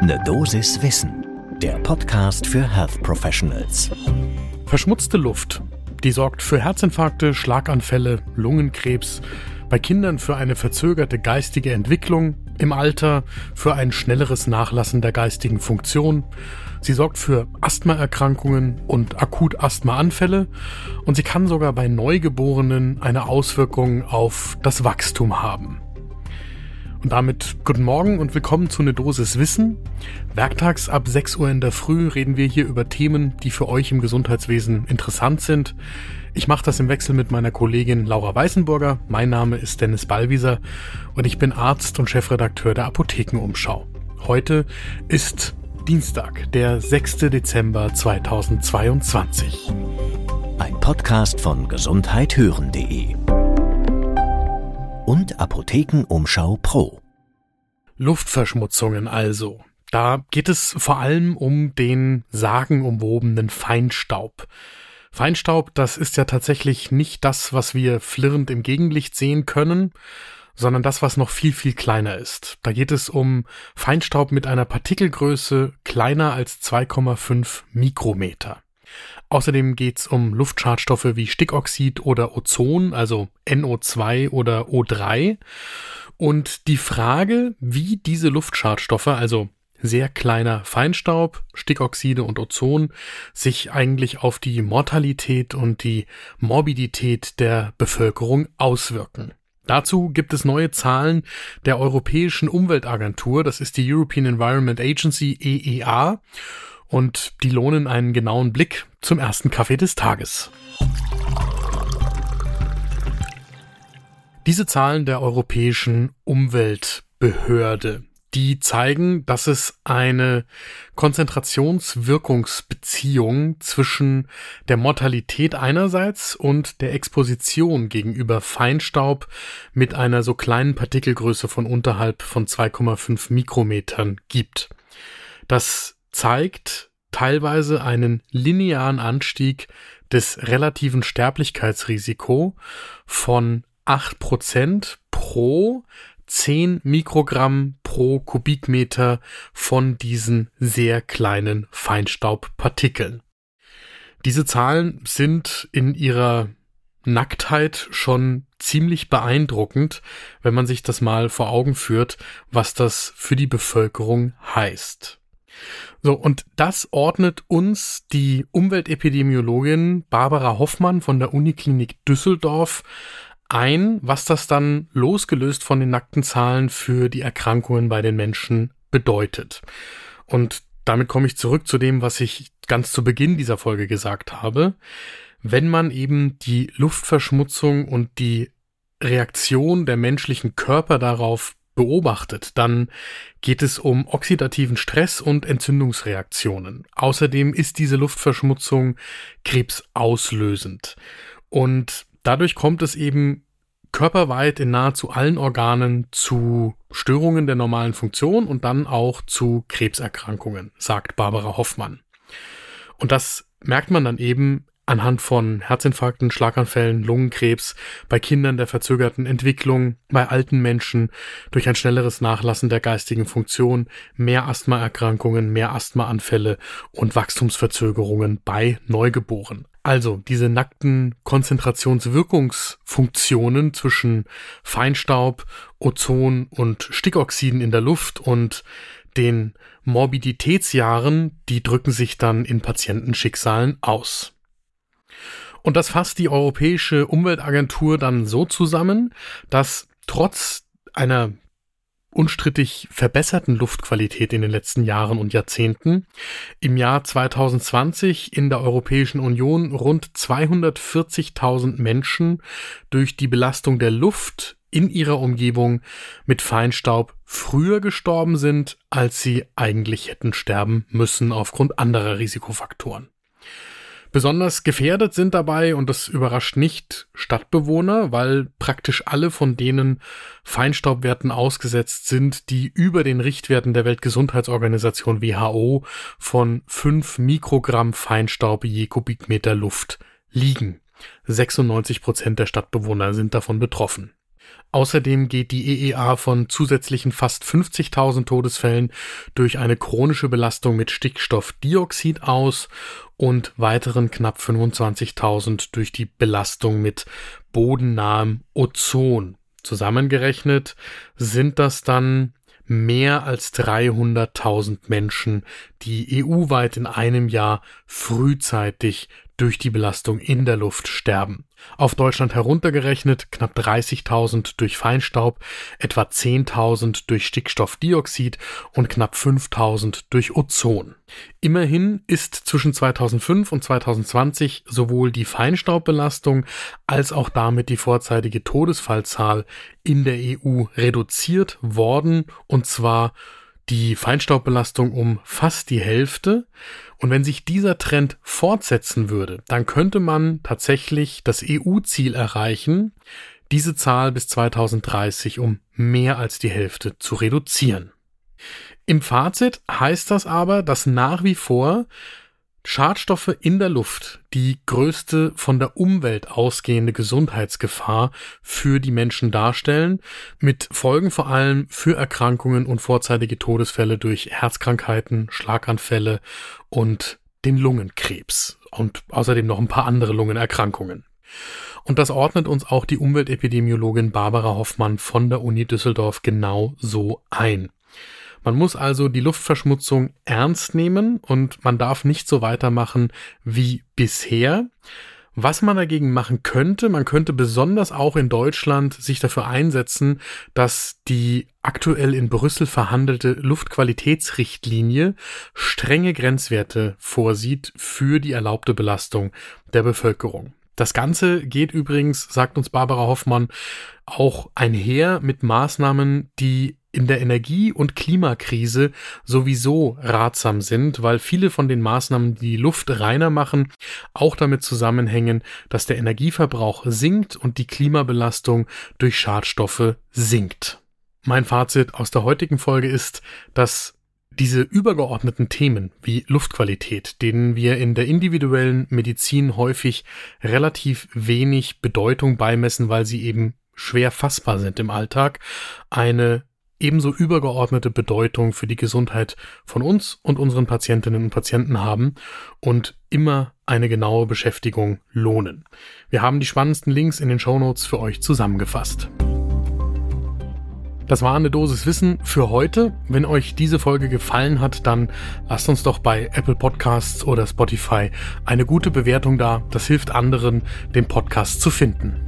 Ne Dosis Wissen, der Podcast für Health Professionals. Verschmutzte Luft, die sorgt für Herzinfarkte, Schlaganfälle, Lungenkrebs, bei Kindern für eine verzögerte geistige Entwicklung, im Alter für ein schnelleres Nachlassen der geistigen Funktion. Sie sorgt für Asthmaerkrankungen und Akut-Asthmaanfälle und sie kann sogar bei Neugeborenen eine Auswirkung auf das Wachstum haben. Und damit guten Morgen und willkommen zu Ne Dosis Wissen. Werktags ab 6 Uhr in der Früh reden wir hier über Themen, die für euch im Gesundheitswesen interessant sind. Ich mache das im Wechsel mit meiner Kollegin Laura Weißenburger. Mein Name ist Dennis Ballwieser und ich bin Arzt und Chefredakteur der Apothekenumschau. Heute ist Dienstag, der 6. Dezember 2022. Ein Podcast von gesundheithören.de und Apothekenumschau Pro. Luftverschmutzungen also. Da geht es vor allem um den sagenumwobenen Feinstaub. Feinstaub, das ist ja tatsächlich nicht das, was wir flirrend im Gegenlicht sehen können, sondern das, was noch viel, viel kleiner ist. Da geht es um Feinstaub mit einer Partikelgröße kleiner als 2,5 Mikrometer. Außerdem geht es um Luftschadstoffe wie Stickoxid oder Ozon, also NO2 oder O3. Und die Frage, wie diese Luftschadstoffe, also sehr kleiner Feinstaub, Stickoxide und Ozon, sich eigentlich auf die Mortalität und die Morbidität der Bevölkerung auswirken. Dazu gibt es neue Zahlen der Europäischen Umweltagentur, das ist die European Environment Agency EEA, und die lohnen einen genauen Blick zum ersten Kaffee des Tages. Diese Zahlen der Europäischen Umweltbehörde, die zeigen, dass es eine Konzentrationswirkungsbeziehung zwischen der Mortalität einerseits und der Exposition gegenüber Feinstaub mit einer so kleinen Partikelgröße von unterhalb von 2,5 Mikrometern gibt. Das zeigt teilweise einen linearen Anstieg des relativen Sterblichkeitsrisiko von 8% pro 10 Mikrogramm pro Kubikmeter von diesen sehr kleinen Feinstaubpartikeln. Diese Zahlen sind in ihrer Nacktheit schon ziemlich beeindruckend, wenn man sich das mal vor Augen führt, was das für die Bevölkerung heißt. So, und das ordnet uns die Umweltepidemiologin Barbara Hoffmann von der Uniklinik Düsseldorf ein, was das dann losgelöst von den nackten Zahlen für die Erkrankungen bei den Menschen bedeutet. Und damit komme ich zurück zu dem, was ich ganz zu Beginn dieser Folge gesagt habe. Wenn man eben die Luftverschmutzung und die Reaktion der menschlichen Körper darauf beobachtet, dann geht es um oxidativen Stress und Entzündungsreaktionen. Außerdem ist diese Luftverschmutzung krebsauslösend. Und dadurch kommt es eben körperweit in nahezu allen Organen zu Störungen der normalen Funktion und dann auch zu Krebserkrankungen, sagt Barbara Hoffmann. Und das merkt man dann eben anhand von Herzinfarkten, Schlaganfällen, Lungenkrebs, bei Kindern der verzögerten Entwicklung, bei alten Menschen durch ein schnelleres Nachlassen der geistigen Funktion, mehr Asthmaerkrankungen, mehr Asthmaanfälle und Wachstumsverzögerungen bei Neugeboren. Also diese nackten Konzentrationswirkungsfunktionen zwischen Feinstaub, Ozon und Stickoxiden in der Luft und den Morbiditätsjahren, die drücken sich dann in Patientenschicksalen aus. Und das fasst die Europäische Umweltagentur dann so zusammen, dass trotz einer unstrittig verbesserten Luftqualität in den letzten Jahren und Jahrzehnten im Jahr 2020 in der Europäischen Union rund 240.000 Menschen durch die Belastung der Luft in ihrer Umgebung mit Feinstaub früher gestorben sind, als sie eigentlich hätten sterben müssen aufgrund anderer Risikofaktoren. Besonders gefährdet sind dabei, und das überrascht nicht, Stadtbewohner, weil praktisch alle von denen Feinstaubwerten ausgesetzt sind, die über den Richtwerten der Weltgesundheitsorganisation WHO von 5 Mikrogramm Feinstaub je Kubikmeter Luft liegen. 96 Prozent der Stadtbewohner sind davon betroffen. Außerdem geht die EEA von zusätzlichen fast 50.000 Todesfällen durch eine chronische Belastung mit Stickstoffdioxid aus und weiteren knapp 25.000 durch die Belastung mit bodennahem Ozon. Zusammengerechnet sind das dann mehr als 300.000 Menschen, die EU-weit in einem Jahr frühzeitig durch die Belastung in der Luft sterben. Auf Deutschland heruntergerechnet knapp 30.000 durch Feinstaub, etwa 10.000 durch Stickstoffdioxid und knapp 5.000 durch Ozon. Immerhin ist zwischen 2005 und 2020 sowohl die Feinstaubbelastung als auch damit die vorzeitige Todesfallzahl in der EU reduziert worden, und zwar die Feinstaubbelastung um fast die Hälfte. Und wenn sich dieser Trend fortsetzen würde, dann könnte man tatsächlich das EU-Ziel erreichen, diese Zahl bis 2030 um mehr als die Hälfte zu reduzieren. Im Fazit heißt das aber, dass nach wie vor Schadstoffe in der Luft die größte von der Umwelt ausgehende Gesundheitsgefahr für die Menschen darstellen, mit Folgen vor allem für Erkrankungen und vorzeitige Todesfälle durch Herzkrankheiten, Schlaganfälle und den Lungenkrebs und außerdem noch ein paar andere Lungenerkrankungen. Und das ordnet uns auch die Umweltepidemiologin Barbara Hoffmann von der Uni Düsseldorf genau so ein. Man muss also die Luftverschmutzung ernst nehmen und man darf nicht so weitermachen wie bisher. Was man dagegen machen könnte, man könnte besonders auch in Deutschland sich dafür einsetzen, dass die aktuell in Brüssel verhandelte Luftqualitätsrichtlinie strenge Grenzwerte vorsieht für die erlaubte Belastung der Bevölkerung. Das Ganze geht übrigens, sagt uns Barbara Hoffmann, auch einher mit Maßnahmen, die in der Energie- und Klimakrise sowieso ratsam sind, weil viele von den Maßnahmen, die die Luft reiner machen, auch damit zusammenhängen, dass der Energieverbrauch sinkt und die Klimabelastung durch Schadstoffe sinkt. Mein Fazit aus der heutigen Folge ist, dass diese übergeordneten Themen wie Luftqualität, denen wir in der individuellen Medizin häufig relativ wenig Bedeutung beimessen, weil sie eben schwer fassbar sind im Alltag, eine ebenso übergeordnete Bedeutung für die Gesundheit von uns und unseren Patientinnen und Patienten haben und immer eine genaue Beschäftigung lohnen. Wir haben die spannendsten Links in den Shownotes für euch zusammengefasst. Das war eine Dosis Wissen für heute. Wenn euch diese Folge gefallen hat, dann lasst uns doch bei Apple Podcasts oder Spotify eine gute Bewertung da. Das hilft anderen, den Podcast zu finden.